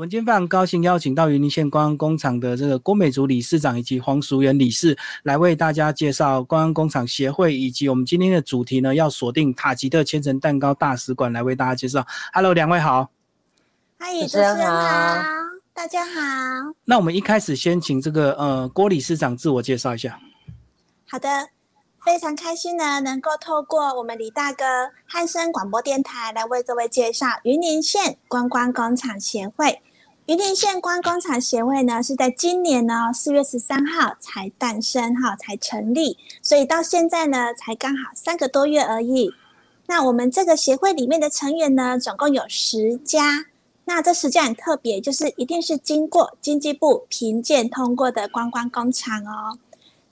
我们今天非常高兴邀请到云林县观光工厂的这个郭美竹理事长以及黄淑媛理事来为大家介绍观光工厂协会以及我们今天的主题呢，要锁定塔吉特千层蛋糕大使馆来为大家介绍。Hello，两位好。嗨，主持人好，大家好。那我们一开始先请这个呃郭理事长自我介绍一下。好的，非常开心呢，能够透过我们李大哥汉声广播电台来为各位介绍云林县观光工厂协会。云林县观光工厂协会呢，是在今年呢四月十三号才诞生哈，才成立，所以到现在呢才刚好三个多月而已。那我们这个协会里面的成员呢，总共有十家。那这十家很特别，就是一定是经过经济部评鉴通过的观光工厂哦。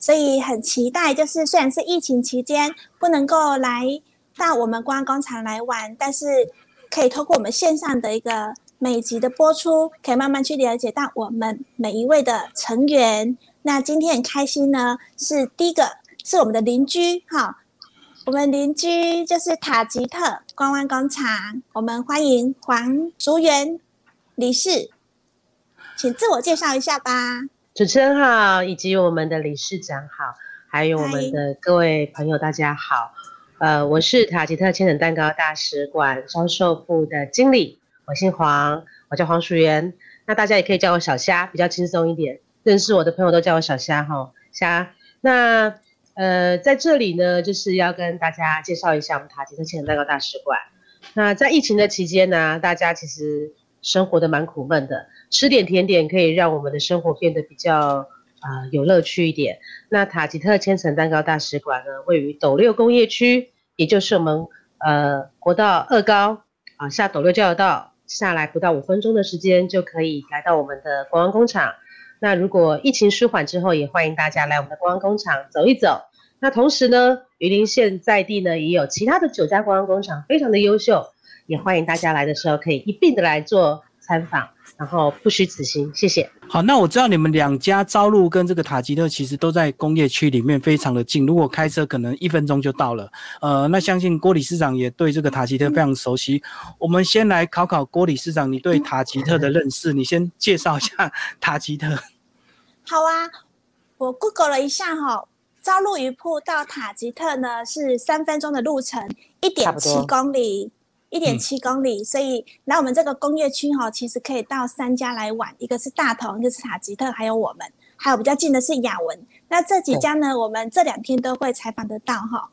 所以很期待，就是虽然是疫情期间不能够来到我们观光工厂来玩，但是可以透过我们线上的一个。每集的播出，可以慢慢去了解到我们每一位的成员。那今天很开心呢，是第一个是我们的邻居哈，我们邻居就是塔吉特观光工厂，我们欢迎黄竹园理事，请自我介绍一下吧。主持人好，以及我们的理事长好，还有我们的各位朋友大家好。呃，我是塔吉特千层蛋糕大使馆销售部的经理。我姓黄，我叫黄淑媛，那大家也可以叫我小虾，比较轻松一点。认识我的朋友都叫我小虾哈，虾。那呃，在这里呢，就是要跟大家介绍一下我们塔吉特千层蛋糕大使馆。那在疫情的期间呢，大家其实生活的蛮苦闷的，吃点甜点可以让我们的生活变得比较啊有乐趣一点。那塔吉特千层蛋糕大使馆呢，位于斗六工业区，也就是我们呃国道二高啊下斗六交流道。下来不到五分钟的时间就可以来到我们的观光工厂。那如果疫情舒缓之后，也欢迎大家来我们的观光工厂走一走。那同时呢，榆林县在地呢也有其他的九家观光工厂，非常的优秀，也欢迎大家来的时候可以一并的来做参访。然后不虚此行，谢谢。好，那我知道你们两家朝路跟这个塔吉特其实都在工业区里面，非常的近。如果开车可能一分钟就到了。呃，那相信郭理事长也对这个塔吉特非常熟悉。我们先来考考郭理事长，你对塔吉特的认识，你先介绍一下塔吉特。好啊，我 Google 了一下哈，朝露鱼铺到塔吉特呢是三分钟的路程，一点七公里。一点七公里，所以来我们这个工业区哈，其实可以到三家来玩，一个是大同，一个是塔吉特，还有我们，还有比较近的是雅文。那这几家呢，我们这两天都会采访得到哈。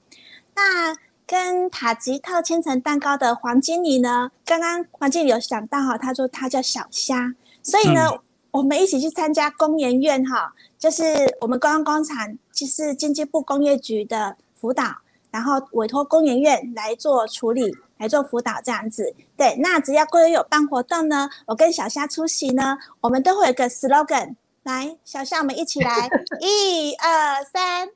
那跟塔吉特千层蛋糕的黄经理呢，刚刚黄经理有讲到哈，他说他叫小虾，所以呢，我们一起去参加工研院哈，就是我们观光工厂，就是经济部工业局的辅导，然后委托工研院来做处理。来做辅导这样子，对，那只要各位有办活动呢，我跟小虾出席呢，我们都会有个 slogan，来，小虾，我们一起来，一二三，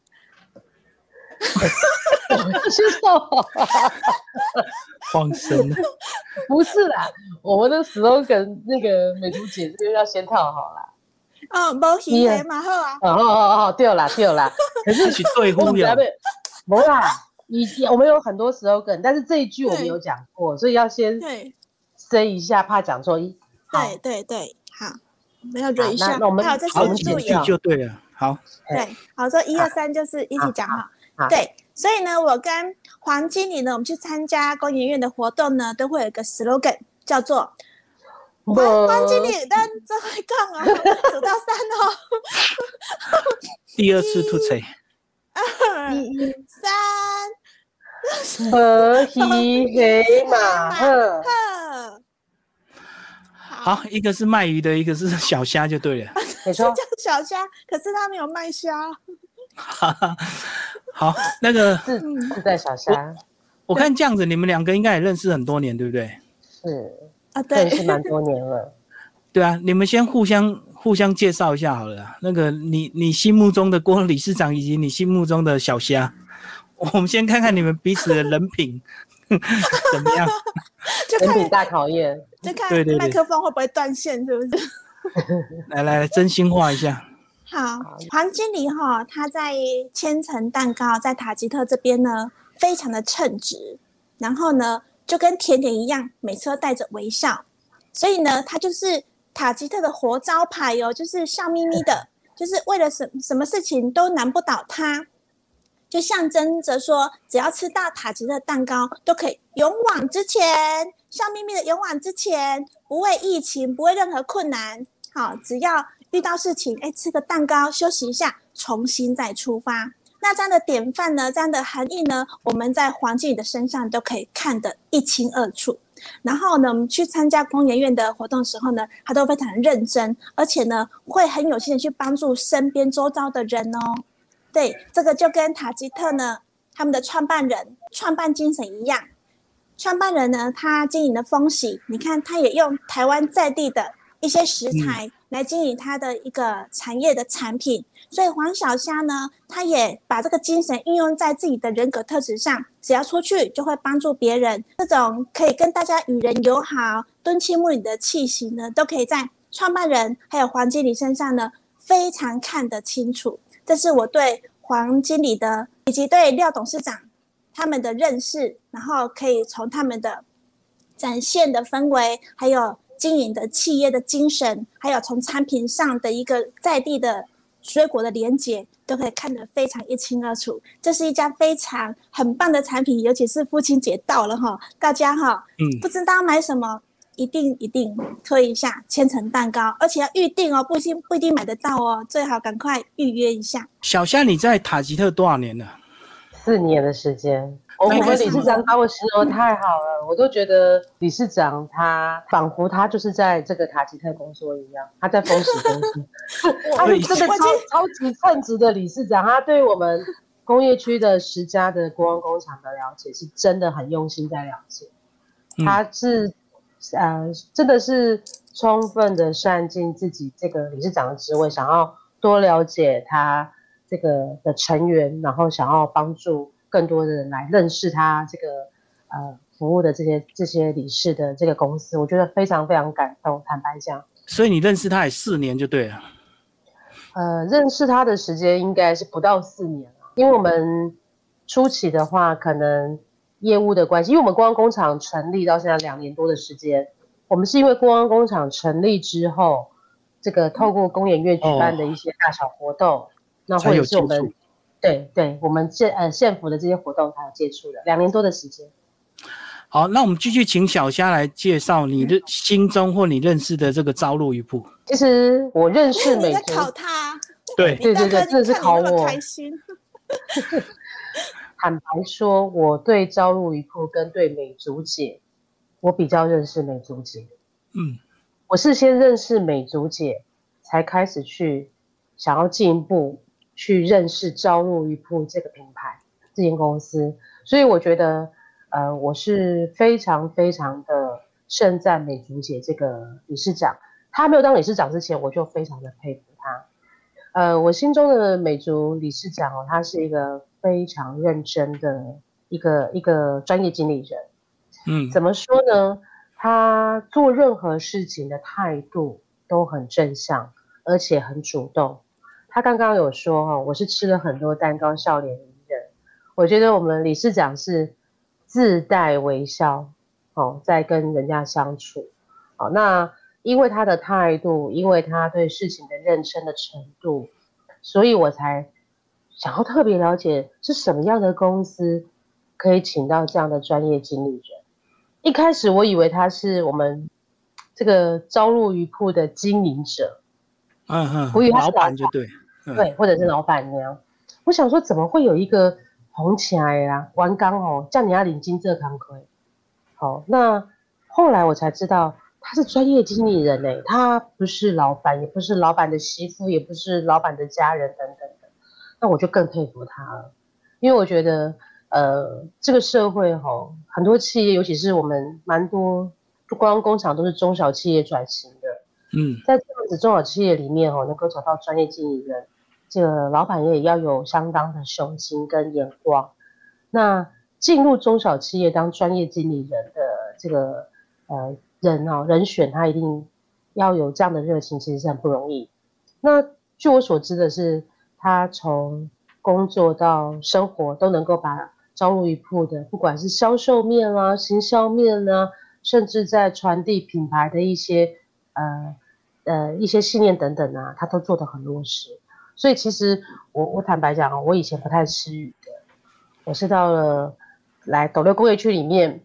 是说，放生，不是啦，我们的 slogan 那个美图姐这边要先套好了，哦，冇戏的嘛好啊，哦哦哦，对啦对啦，可是去对呼呀，冇啦。以我们有很多 slogan，但是这一句我们有讲过，所以要先塞一下，怕讲错。一对对对，好，我们要忍一下。那我们好，这是注意就对了。好，对，好，说一二三就是一起讲哈。对，所以呢，我跟黄经理呢，我们去参加工研院的活动呢，都会有一个 slogan，叫做黄黄经理，但这会杠啊，数到三哦。第二次吐槽。二三。河西黑马鹤，好，一个是卖鱼的，一个是小虾，就对了。没错，叫小虾，可是他没有卖虾。好，那个是是在小虾。我看这样子，你们两个应该也认识很多年，对不对？是啊，对，认识蛮多年了。对啊，你们先互相互相介绍一下好了。那个你你心目中的郭理事长，以及你心目中的小虾。我们先看看你们彼此的人品 怎么样？人品大考验，就看麦克风会不会断线，是不是？来来来，真心话一下。好，黄经理哈，他在千层蛋糕在塔吉特这边呢，非常的称职。然后呢，就跟甜点一样，每次都带着微笑。所以呢，他就是。塔吉特的活招牌哦，就是笑眯眯的，就是为了什什么事情都难不倒他，就象征着说，只要吃到塔吉特蛋糕，都可以勇往直前，笑眯眯的勇往直前，不畏疫情，不畏任何困难，好，只要遇到事情，哎，吃个蛋糕，休息一下，重新再出发。那这样的典范呢，这样的含义呢，我们在黄经理的身上都可以看得一清二楚。然后呢，我们去参加工研院的活动时候呢，他都非常认真，而且呢，会很有心的去帮助身边周遭的人哦。对，这个就跟塔吉特呢，他们的创办人创办精神一样。创办人呢，他经营的风喜，你看，他也用台湾在地的一些食材来经营他的一个产业的产品。所以黄小虾呢，他也把这个精神运用在自己的人格特质上，只要出去就会帮助别人，这种可以跟大家与人友好、敦亲睦邻的气息呢，都可以在创办人还有黄经理身上呢，非常看得清楚。这是我对黄经理的以及对廖董事长他们的认识，然后可以从他们的展现的氛围，还有经营的企业的精神，还有从产品上的一个在地的。水果的连接都可以看得非常一清二楚，这是一家非常很棒的产品，尤其是父亲节到了哈，大家哈，嗯，不知道买什么，一定一定推一下千层蛋糕，而且要预定哦，不一定不一定买得到哦，最好赶快预约一下。小夏，你在塔吉特多少年了？四年的时间。我们理事长把我形容太好了，我都觉得理事长他仿佛他就是在这个塔吉特工作一样，他在封死公司，他是真的超超级称职的理事长，他对我们工业区的十家的国光工厂的了解是真的很用心在了解，他是呃真的是充分的善尽自己这个理事长的职位，想要多了解他这个的成员，然后想要帮助。更多的人来认识他这个呃服务的这些这些理事的这个公司，我觉得非常非常感动。坦白讲，所以你认识他也四年就对了。呃，认识他的时间应该是不到四年了，因为我们初期的话，可能业务的关系，因为我们光工厂成立到现在两年多的时间，我们是因为光工厂成立之后，这个透过工研院举办的一些大小活动，那或者是我们。对对，我们县呃县府的这些活动才有接触的，两年多的时间。好，那我们继续请小虾来介绍你的心中或你认识的这个朝露一铺。其实我认识美竹，考他。对对对对，真的是考我。开心。坦白说，我对朝露一铺跟对美竹姐，我比较认识美竹姐。嗯，我是先认识美竹姐，才开始去想要进一步。去认识朝露一铺这个品牌，这间公司，所以我觉得，呃，我是非常非常的盛赞美竹姐这个理事长。她没有当理事长之前，我就非常的佩服她。呃，我心中的美竹理事长哦，他是一个非常认真的一个一个专业经理人。嗯，怎么说呢？他做任何事情的态度都很正向，而且很主动。他刚刚有说哈，我是吃了很多蛋糕，笑脸迎人。我觉得我们理事长是自带微笑哦，在跟人家相处。好，那因为他的态度，因为他对事情的认真的程度，所以我才想要特别了解是什么样的公司可以请到这样的专业经理人。一开始我以为他是我们这个朝露鱼铺的经营者。嗯嗯，我以为老板就对，对，或者是老板娘。我想说，怎么会有一个红起来呀？玩刚哦，叫你要领金这堂亏。好，那后来我才知道他是专业经理人嘞，他不是老板，也不是老板的媳妇，也不是老板的家人等等的。那我就更佩服他了，因为我觉得，呃，这个社会哈，很多企业，尤其是我们蛮多不光工厂，都是中小企业转型的。嗯，在这样子中小企业里面哦，能够找到专业经理人，这个老板也要有相当的雄心跟眼光。那进入中小企业当专业经理人的这个呃人哦，人选他一定要有这样的热情，其实是很不容易。那据我所知的是，他从工作到生活都能够把招入一铺的，不管是销售面啊、行销面啊，甚至在传递品牌的一些。呃呃一些信念等等啊，他都做得很落实。所以其实我我坦白讲哦，我以前不太吃鱼的，我是到了来斗六工业区里面，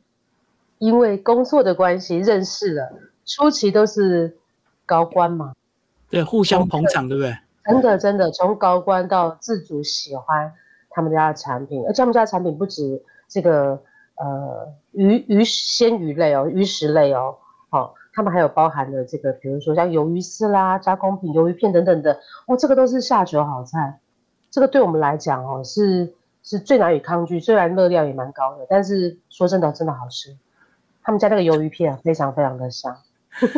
因为工作的关系认识了，初期都是高官嘛，对，互相捧场，对不对？真的真的，从高官到自主喜欢他们家的产品，而且他们家的产品不止这个呃鱼鱼鲜鱼类哦，鱼食类哦，好。他们还有包含的这个，比如说像鱿鱼丝啦、加工品、鱿鱼片等等的，哦，这个都是下酒好菜。这个对我们来讲哦，是是最难以抗拒，虽然热量也蛮高的，但是说真的，真的好吃。他们家那个鱿鱼片非常非常的香。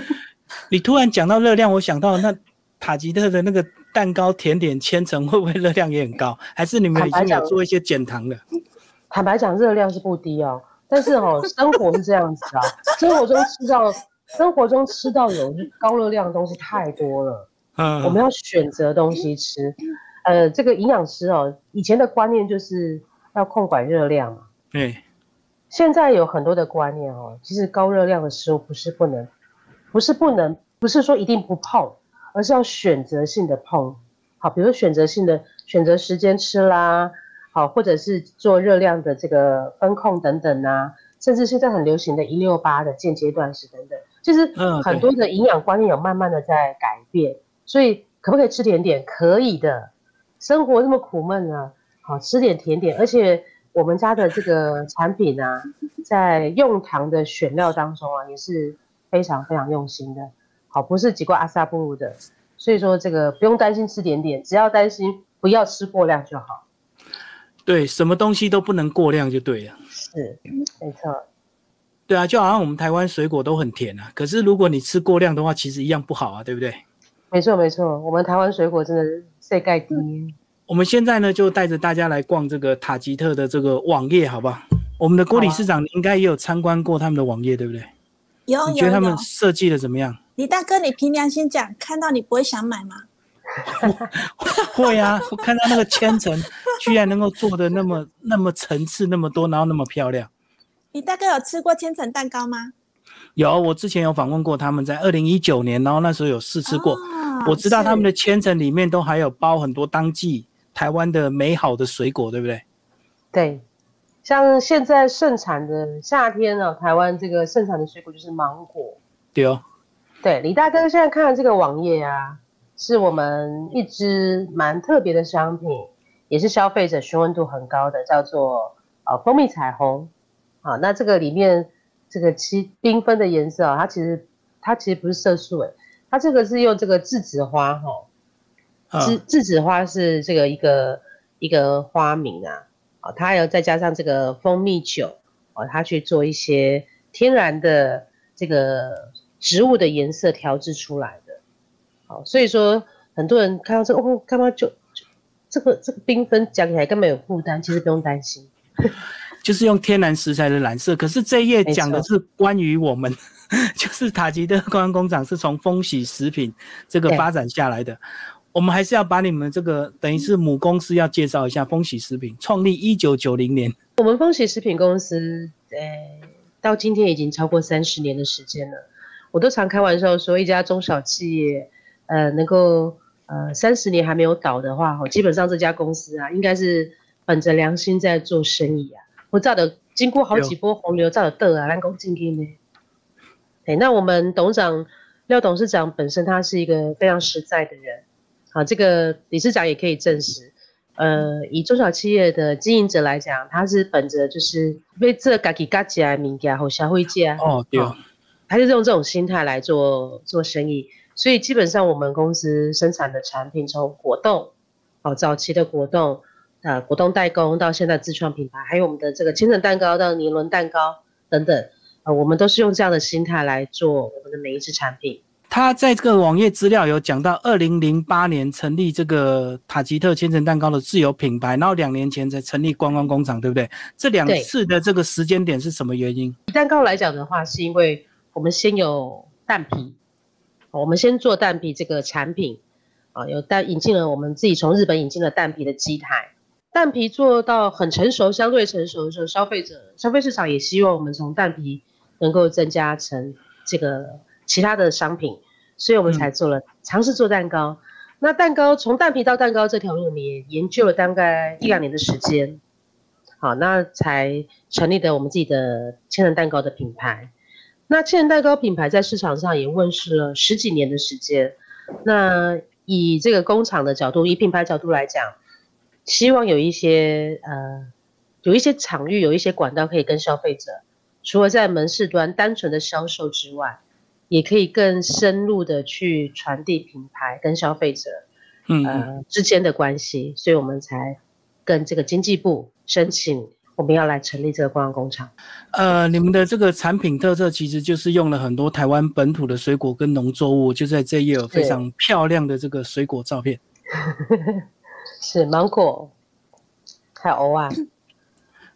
你突然讲到热量，我想到那塔吉特的那个蛋糕、甜点、千层，会不会热量也很高？还是你们已经有做一些减糖的？坦白讲，热量是不低哦，但是哦，生活是这样子啊，生活中吃到。生活中吃到有高热量的东西太多了，嗯，我们要选择东西吃。呃，这个营养师哦，以前的观念就是要控管热量嘛，对。现在有很多的观念哦，其实高热量的食物不是不能，不是不能，不是说一定不碰，而是要选择性的碰。好，比如选择性的选择时间吃啦，好，或者是做热量的这个分控等等啊，甚至现在很流行的一六八的间接断食等等。其实很多的营养观念有慢慢的在改变，所以可不可以吃甜点？可以的。生活那么苦闷呢，好吃点甜点。而且我们家的这个产品啊，在用糖的选料当中啊，也是非常非常用心的。好，不是几块阿萨布鲁的。所以说这个不用担心吃点点，只要担心不要吃过量就好。对，什么东西都不能过量就对了。是，没错。对啊，就好像我们台湾水果都很甜啊，可是如果你吃过量的话，其实一样不好啊，对不对？没错没错，我们台湾水果真的是世界第一。我们现在呢，就带着大家来逛这个塔吉特的这个网页，好不好？我们的郭理事长应该也有参观过他们的网页，对不对？有。你觉得他们设计的怎么样？李大哥，你凭良心讲，看到你不会想买吗？会啊，我看到那个千层，居然能够做的那么 那么层次那么多，然后那么漂亮。你大哥有吃过千层蛋糕吗？有，我之前有访问过他们，在二零一九年，然后那时候有试吃过。我知道他们的千层里面都还有包很多当季台湾的美好的水果，对不对？对，像现在盛产的夏天呢，台湾这个盛产的水果就是芒果。对哦，对，李大哥现在看的这个网页啊，是我们一支蛮特别的商品，也是消费者询问度很高的，叫做呃蜂蜜彩虹。好，那这个里面这个七缤纷的颜色啊，它其实它其实不是色素诶，它这个是用这个栀子花哈，栀栀子花是这个一个一个花名啊，啊，它还有再加上这个蜂蜜酒哦，它去做一些天然的这个植物的颜色调制出来的，好，所以说很多人看到这个哦，干嘛就就这个这个缤纷讲起来根本有负担，其实不用担心。就是用天然食材的染色，可是这一页讲的是关于我们，就是塔吉的观光工厂是从丰喜食品这个发展下来的。我们还是要把你们这个等于是母公司要介绍一下，丰喜食品创立一九九零年。我们丰喜食品公司，呃，到今天已经超过三十年的时间了。我都常开玩笑说，一家中小企业，呃，能够呃三十年还没有倒的话，基本上这家公司啊，应该是本着良心在做生意啊。我照的经过好几波洪流，照的得啊，能够进去呢。哎，那我们董事长廖董事长本身他是一个非常实在的人，好，这个理事长也可以证实。呃，以中小企业的经营者来讲，他是本着就是为这嘎叽嘎叽啊，民家和消费界啊，哦，对，他是用这种心态来做做生意。所以基本上我们公司生产的产品，从果冻，哦，早期的果冻。呃，果冻代工到现在自创品牌，还有我们的这个千层蛋糕到年轮蛋糕等等，呃，我们都是用这样的心态来做我们的每一支产品。他在这个网页资料有讲到，二零零八年成立这个塔吉特千层蛋糕的自有品牌，然后两年前才成立观光工厂，对不对？这两次的这个时间点是什么原因？蛋糕来讲的话，是因为我们先有蛋皮，我们先做蛋皮这个产品，啊，有蛋引进了我们自己从日本引进了蛋皮的机台。蛋皮做到很成熟，相对成熟的时候，消费者、消费市场也希望我们从蛋皮能够增加成这个其他的商品。所以我们才做了尝试做蛋糕。那蛋糕从蛋皮到蛋糕这条路，我们也研究了大概一两年的时间，好，那才成立的我们自己的千层蛋糕的品牌。那千层蛋糕品牌在市场上也问世了十几年的时间。那以这个工厂的角度，以品牌角度来讲，希望有一些呃，有一些场域，有一些管道可以跟消费者，除了在门市端单纯的销售之外。也可以更深入的去传递品牌跟消费者，嗯呃之间的关系，所以我们才跟这个经济部申请，我们要来成立这个观光工厂。呃，你们的这个产品特色其实就是用了很多台湾本土的水果跟农作物，就在这页有非常漂亮的这个水果照片。是芒果，还有啊。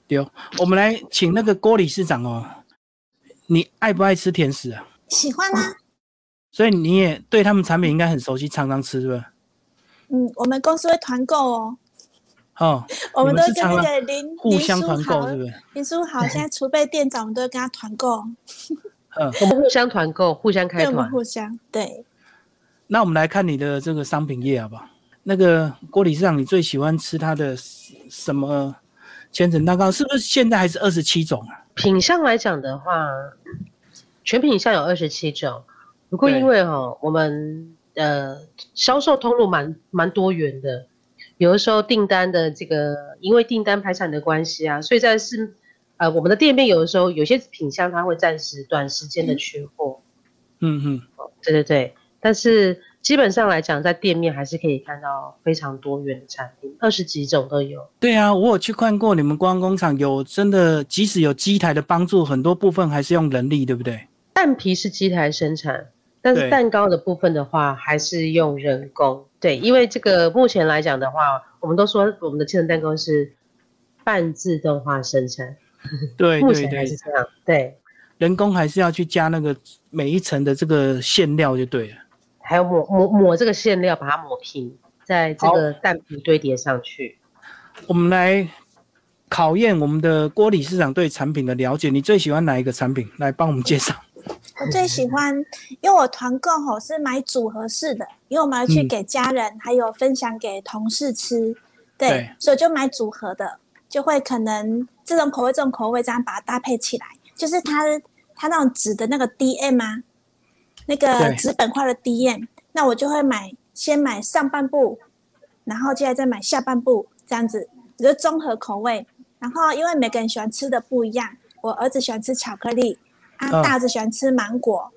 对，我们来请那个郭理事长哦，你爱不爱吃甜食啊？喜欢啊，所以你也对他们产品应该很熟悉，常常吃，是不是？嗯，我们公司会团购哦。哦，我们都跟那个林互相团购，是不是？林叔好，现在储备店长，我们都会跟他团购。嗯，我们互相团购，互相开团，互相对。那我们来看你的这个商品页，好不好？那个郭理事长，你最喜欢吃它的什么千层蛋糕？是不是现在还是二十七种啊？品相来讲的话。全品项有二十七种，不过因为哈，我们呃销售通路蛮蛮多元的，有的时候订单的这个因为订单排产的关系啊，所以在是呃我们的店面有的时候有些品相它会暂时短时间的缺货，嗯嗯，对对对，但是基本上来讲，在店面还是可以看到非常多元的产品，二十几种都有。对啊，我有去看过你们光工厂，有真的即使有机台的帮助，很多部分还是用人力，对不对？蛋皮是机台生产，但是蛋糕的部分的话，还是用人工。对，因为这个目前来讲的话，我们都说我们的千层蛋糕是半自动化生产。对，目前还是这样。对，人工还是要去加那个每一层的这个馅料就对了，还要抹抹抹这个馅料，把它抹平，在这个蛋皮堆叠上去。我们来考验我们的郭理事长对产品的了解，你最喜欢哪一个产品？来帮我们介绍。我最喜欢，因为我团购吼是买组合式的，因为我们要去给家人，还有分享给同事吃，对，所以就买组合的，就会可能这种口味、这种口味这样把它搭配起来，就是它它那种纸的那个 DM 啊，那个纸本化的 DM，那我就会买先买上半部，然后接下来再买下半部，这样子，就综合口味。然后因为每个人喜欢吃的不一样，我儿子喜欢吃巧克力。啊，大子喜欢吃芒果，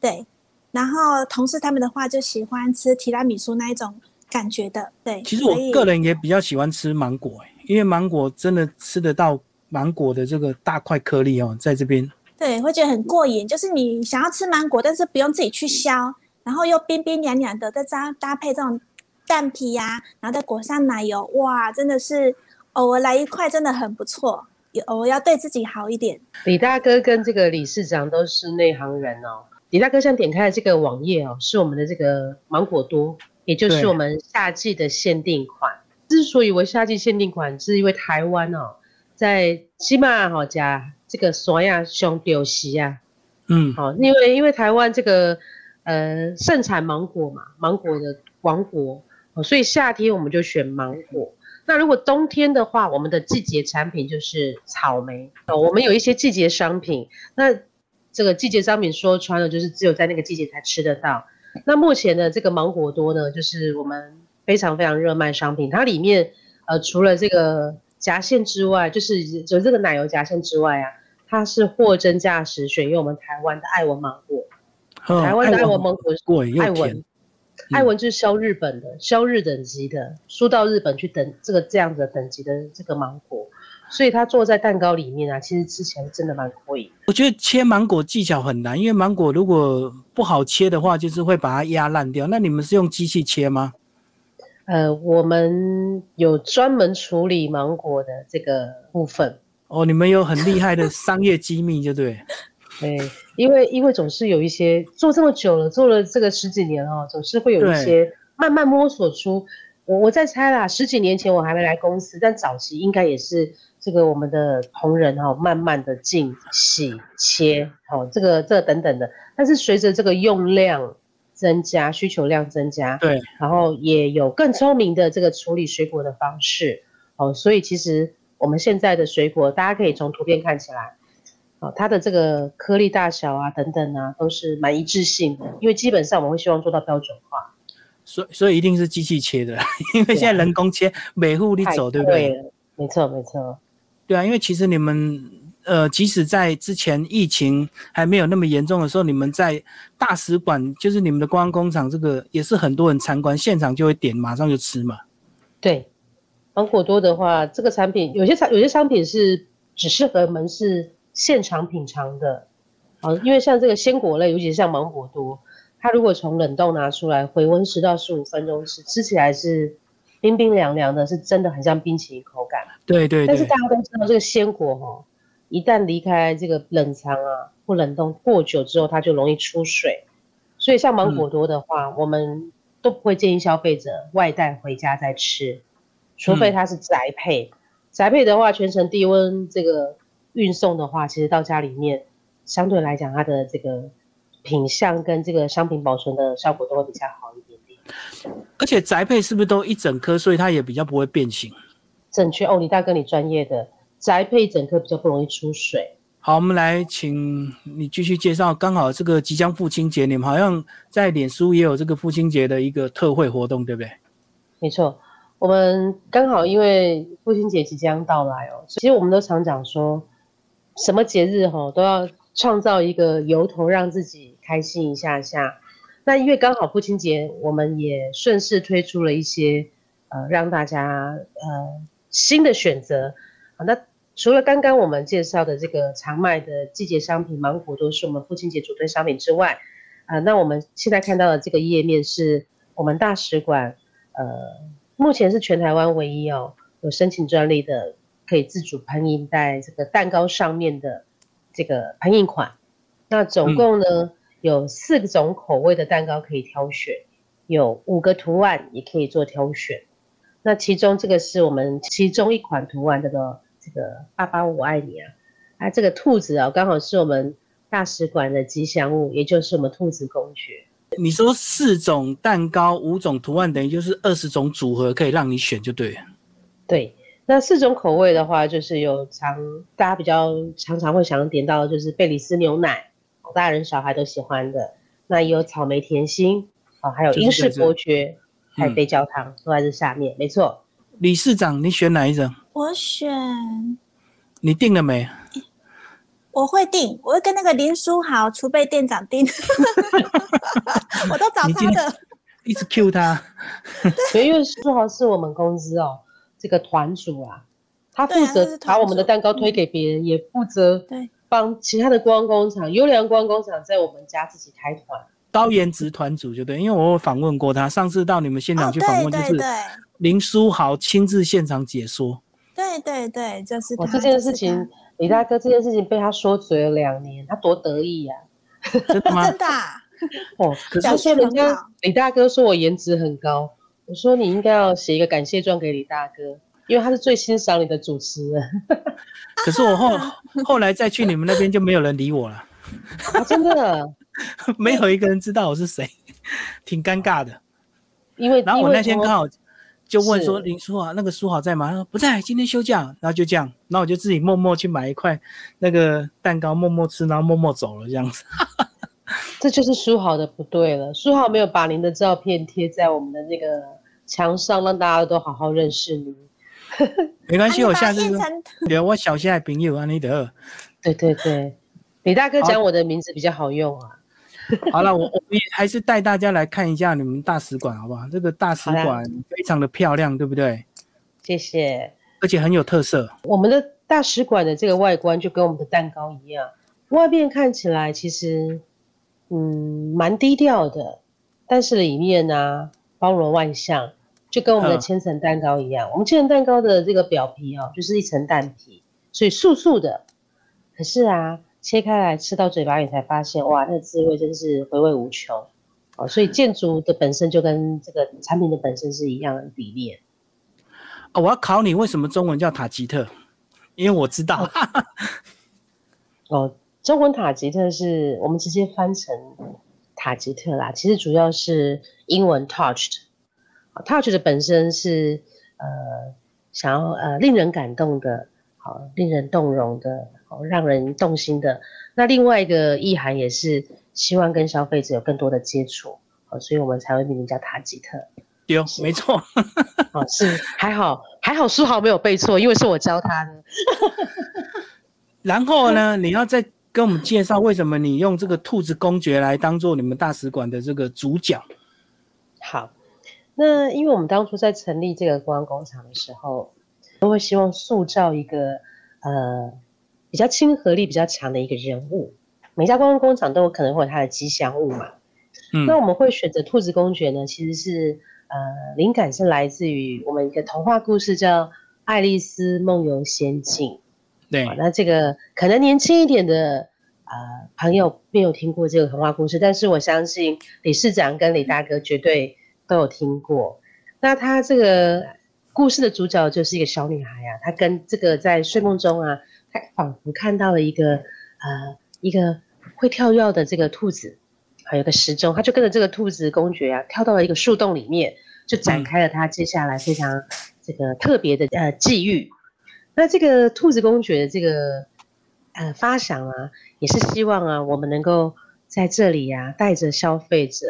对，然后同事他们的话就喜欢吃提拉米苏那一种感觉的，对。其实我个人也比较喜欢吃芒果，因为芒果真的吃得到芒果的这个大块颗粒哦，在这边。对，会觉得很过瘾，就是你想要吃芒果，但是不用自己去削，然后又冰冰凉凉的，再搭搭配这种蛋皮呀，然后再裹上奶油，哇，真的是偶尔来一块，真的很不错。我要对自己好一点。李大哥跟这个理事长都是内行人哦。李大哥现在点开的这个网页哦，是我们的这个芒果多，也就是我们夏季的限定款。之所以为夏季限定款，是因为台湾哦，在起码哈加这个所亚兄丢席啊，嗯，好，因为因为台湾这个呃盛产芒果嘛，芒果的王国哦，所以夏天我们就选芒果。那如果冬天的话，我们的季节产品就是草莓哦。我们有一些季节商品，那这个季节商品说穿了就是只有在那个季节才吃得到。那目前的这个芒果多呢，就是我们非常非常热卖商品。它里面呃除了这个夹馅之外，就是就这个奶油夹馅之外啊，它是货真价实选用我们台湾的爱文芒果。台湾的爱文芒果是爱文。艾文就是削日本的，削日等级的，输到日本去等这个这样的等级的这个芒果，所以他做在蛋糕里面啊，其实吃起来真的蛮过瘾。我觉得切芒果技巧很难，因为芒果如果不好切的话，就是会把它压烂掉。那你们是用机器切吗？呃，我们有专门处理芒果的这个部分。哦，你们有很厉害的商业机密，就对。对，因为因为总是有一些做这么久了，做了这个十几年哦，总是会有一些慢慢摸索出。我我在猜啦，十几年前我还没来公司，但早期应该也是这个我们的同仁哈，慢慢的进洗切，好这个这等等的。但是随着这个用量增加，需求量增加，对，然后也有更聪明的这个处理水果的方式，哦，所以其实我们现在的水果，大家可以从图片看起来，哦，它的这个颗粒大小啊等等啊，都是蛮一致性的，因为基本上我们会希望做到标准化，所以所以一定是机器切的，因为现在人工切每户你走，对不对？没错没错，对啊，因为其实你们。呃，即使在之前疫情还没有那么严重的时候，你们在大使馆，就是你们的观光工厂，这个也是很多人参观，现场就会点，马上就吃嘛。对，芒果多的话，这个产品有些产有些商品是只适合门市现场品尝的，啊，因为像这个鲜果类，尤其是像芒果多，它如果从冷冻拿出来，回温十到十五分钟吃，吃起来是冰冰凉凉的，是真的很像冰淇淋口感。对对。但是大家都知道这个鲜果哈。一旦离开这个冷藏啊，或冷冻过久之后，它就容易出水。所以像芒果多的话，我们都不会建议消费者外带回家再吃，除非它是宅配。宅配的话，全程低温这个运送的话，其实到家里面相对来讲，它的这个品相跟这个商品保存的效果都会比较好一点点。而且宅配是不是都一整颗，所以它也比较不会变形？正确哦，李大哥，你专业的。宅配整颗比较不容易出水。好，我们来请你继续介绍。刚好这个即将父亲节，你们好像在脸书也有这个父亲节的一个特惠活动，对不对？没错，我们刚好因为父亲节即将到来哦，其实我们都常讲说，什么节日哈都要创造一个由头让自己开心一下下。那因为刚好父亲节，我们也顺势推出了一些呃让大家呃新的选择。好，那。除了刚刚我们介绍的这个常卖的季节商品芒果都是我们父亲节主推商品之外，啊，那我们现在看到的这个页面是我们大使馆，呃，目前是全台湾唯一哦有申请专利的可以自主喷印在这个蛋糕上面的这个喷印款。那总共呢有四种口味的蛋糕可以挑选，有五个图案也可以做挑选。那其中这个是我们其中一款图案，这个。这个爸爸我爱你啊！啊，这个兔子啊，刚好是我们大使馆的吉祥物，也就是我们兔子公爵。你说四种蛋糕，五种图案，等于就是二十种组合可以让你选，就对了。对，那四种口味的话，就是有常大家比较常常会想点到的就是贝里斯牛奶，大人小孩都喜欢的。那也有草莓甜心，啊，还有英式伯爵，还有杯焦糖，都在这下面。没错，理事长，你选哪一种？我选，你定了没？我会定，我会跟那个林书豪储备店长定。我都找他的，一直 Q 他。对，因为书豪是我们公司哦，这个团主啊，他负责把我们的蛋糕推给别人，也负责对帮其他的光工厂、优良光工厂在我们家自己开团。高颜值团主就对，因为我访问过他，上次到你们现场去访问，就是林书豪亲自现场解说。对对对，就是我这件事情，李大哥这件事情被他说嘴了两年，他多得意呀！真的吗？真的 哦。可是说人家李大哥说我颜值很高，我说你应该要写一个感谢状给李大哥，因为他是最欣赏你的主持人。可是我后后来再去你们那边就没有人理我了，真的没有一个人知道我是谁，挺尴尬的。因为然后我那天刚好。就问说林书豪那个书豪在吗？他说不在，今天休假。然后就这样，然后我就自己默默去买一块那个蛋糕，默默吃，然后默默走了这样子。这就是书豪的不对了，书豪没有把您的照片贴在我们的那个墙上，让大家都好好认识你。没关系，我下次留我小的朋友啊，你的。对对对，李大哥讲我的名字比较好用啊。好了，我我们还是带大家来看一下你们大使馆，好不好？这个大使馆非常的漂亮，对不对？谢谢，而且很有特色。我们的大使馆的这个外观就跟我们的蛋糕一样，外面看起来其实嗯蛮低调的，但是里面呢包罗万象，就跟我们的千层蛋糕一样。我们千层蛋糕的这个表皮哦，就是一层蛋皮，所以素素的。可是啊。切开来吃到嘴巴里才发现，哇，那个滋味真是回味无穷哦！所以建筑的本身就跟这个产品的本身是一样的理念。哦，我要考你，为什么中文叫塔吉特？因为我知道。哦，中文塔吉特是我们直接翻成塔吉特啦，其实主要是英文 touched，touched 的本身是呃想要呃令人感动的，好令人动容的，好让人动心的。那另外一个意涵也是希望跟消费者有更多的接触，好，所以我们才会命名叫塔吉特。有，没错。哦，是还好，还好书豪没有背错，因为是我教他的。然后呢，你要再跟我们介绍为什么你用这个兔子公爵来当做你们大使馆的这个主角？好，那因为我们当初在成立这个观光工厂的时候，都会希望塑造一个呃比较亲和力比较强的一个人物。每家观光工厂都有可能会有它的吉祥物嘛。嗯，那我们会选择兔子公爵呢，其实是。呃，灵感是来自于我们一个童话故事，叫《爱丽丝梦游仙境》。对，那这个可能年轻一点的呃朋友没有听过这个童话故事，但是我相信理事长跟李大哥绝对都有听过。那他这个故事的主角就是一个小女孩啊，她跟这个在睡梦中啊，她仿佛看到了一个呃一个会跳跃的这个兔子。还有个时钟，她就跟着这个兔子公爵啊，跳到了一个树洞里面，就展开了她接下来非常这个特别的呃际遇。那这个兔子公爵的这个呃发想啊，也是希望啊，我们能够在这里呀，带着消费者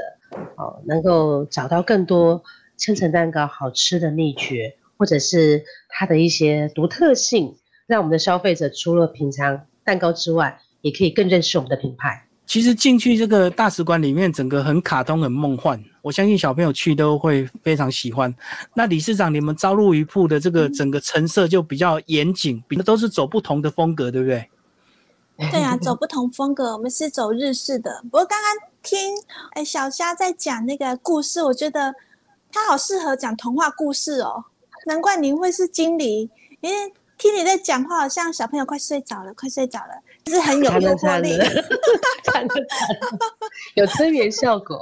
哦，能够找到更多千层蛋糕好吃的秘诀，或者是它的一些独特性，让我们的消费者除了品尝蛋糕之外，也可以更认识我们的品牌。其实进去这个大使馆里面，整个很卡通、很梦幻，我相信小朋友去都会非常喜欢。那理事长，你们朝露鱼铺的这个整个陈设就比较严谨，比都是走不同的风格，对不对？对啊，走不同风格，我们是走日式的。不过刚刚听哎小虾在讲那个故事，我觉得他好适合讲童话故事哦，难怪您会是经理，因为。听你在讲话，好像小朋友快睡着了，快睡着了，是很有诱惑力，有催眠效果。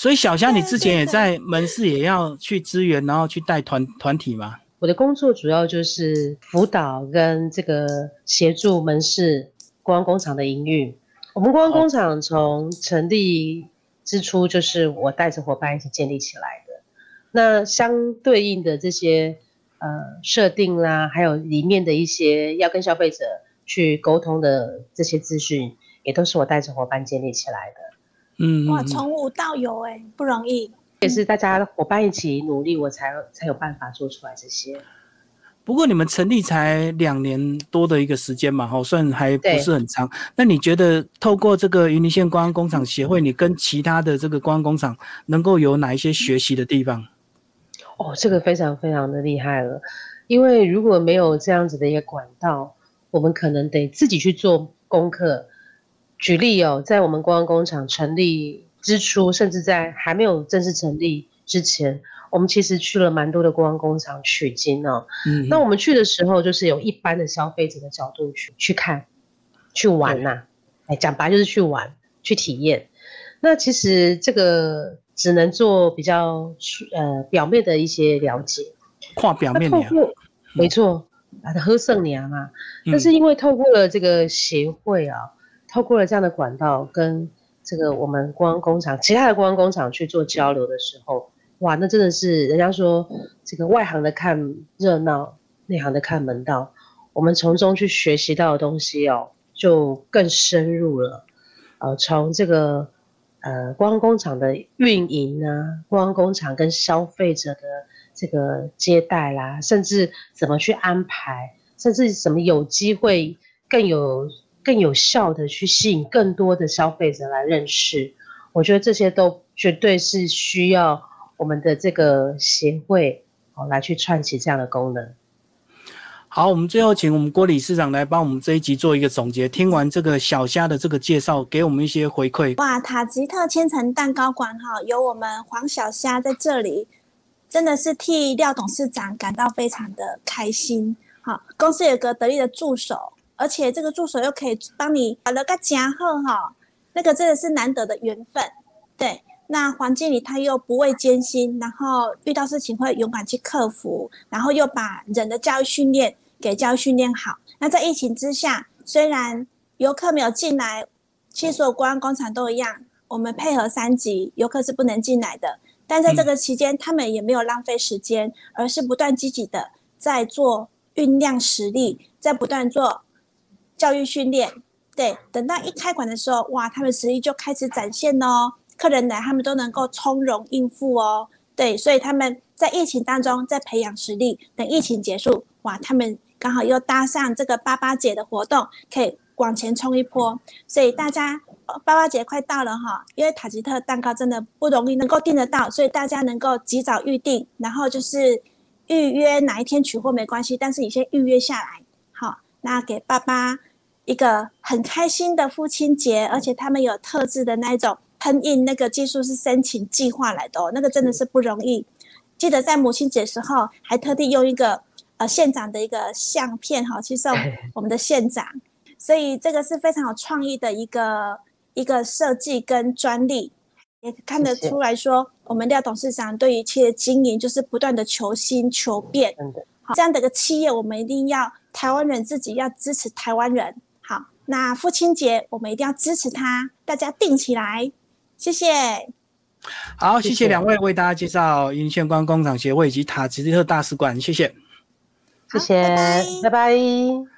所以小香，你之前也在门市也要去支援，然后去带团团体吗？我的工作主要就是辅导跟这个协助门市观光工厂的营运。我们观光工厂从成立之初就是我带着伙伴一起建立起来的。那相对应的这些。呃，设定啦，还有里面的一些要跟消费者去沟通的这些资讯，也都是我带着伙伴建立起来的。嗯，哇，从无到有，哎，不容易。也是大家伙伴一起努力，我才才有办法做出来这些。不过你们成立才两年多的一个时间嘛，哈，算还不是很长。那你觉得透过这个云林县观光工厂协会，你跟其他的这个观光工厂能够有哪一些学习的地方？哦，这个非常非常的厉害了，因为如果没有这样子的一个管道，我们可能得自己去做功课。举例哦，在我们观光工厂成立之初，甚至在还没有正式成立之前，我们其实去了蛮多的观光工厂取经哦。嗯，那我们去的时候，就是有一般的消费者的角度去去看、去玩呐。哎，讲白就是去玩、去体验。那其实这个。只能做比较呃表面的一些了解，跨表面的，没错，啊，喝圣娘嘛。但是因为透过了这个协会啊，透过了这样的管道，跟这个我们观光工厂、其他的观光工厂去做交流的时候，哇，那真的是人家说这个外行的看热闹，内行的看门道。我们从中去学习到的东西哦，就更深入了。呃，从这个。呃，光工厂的运营啊，光工厂跟消费者的这个接待啦，甚至怎么去安排，甚至怎么有机会更有更有效的去吸引更多的消费者来认识，我觉得这些都绝对是需要我们的这个协会哦来去串起这样的功能。好，我们最后请我们郭理事长来帮我们这一集做一个总结。听完这个小虾的这个介绍，给我们一些回馈。哇，塔吉特千层蛋糕馆哈，有我们黄小虾在这里，真的是替廖董事长感到非常的开心。好，公司有个得力的助手，而且这个助手又可以帮你搞了个加贺哈，那个真的是难得的缘分。对，那环境里他又不畏艰辛，然后遇到事情会勇敢去克服，然后又把人的教育训练。给教育训练好。那在疫情之下，虽然游客没有进来，其实所有观光工厂都一样。我们配合三级，游客是不能进来的。但在这个期间，他们也没有浪费时间，而是不断积极的在做酝酿实力，在不断做教育训练。对，等到一开馆的时候，哇，他们实力就开始展现哦。客人来，他们都能够从容应付哦。对，所以他们在疫情当中在培养实力，等疫情结束，哇，他们刚好又搭上这个八八节的活动，可以往前冲一波。所以大家八八节快到了哈，因为塔吉特蛋糕真的不容易能够订得到，所以大家能够及早预定，然后就是预约哪一天取货没关系，但是你先预约下来，好，那给爸爸一个很开心的父亲节，而且他们有特制的那一种。喷印那个技术是申请计划来的哦，那个真的是不容易。记得在母亲节时候，还特地用一个呃县长的一个相片哈去送我们的县长，所以这个是非常有创意的一个一个设计跟专利，也看得出来说我们廖董事长对于企业经营就是不断的求新求变。好，这样的一个企业，我们一定要台湾人自己要支持台湾人。好，那父亲节我们一定要支持他，大家定起来。谢谢，好，谢谢。两位为大家介绍云线光工厂协会以及塔吉特大使馆，谢谢，谢谢，拜拜。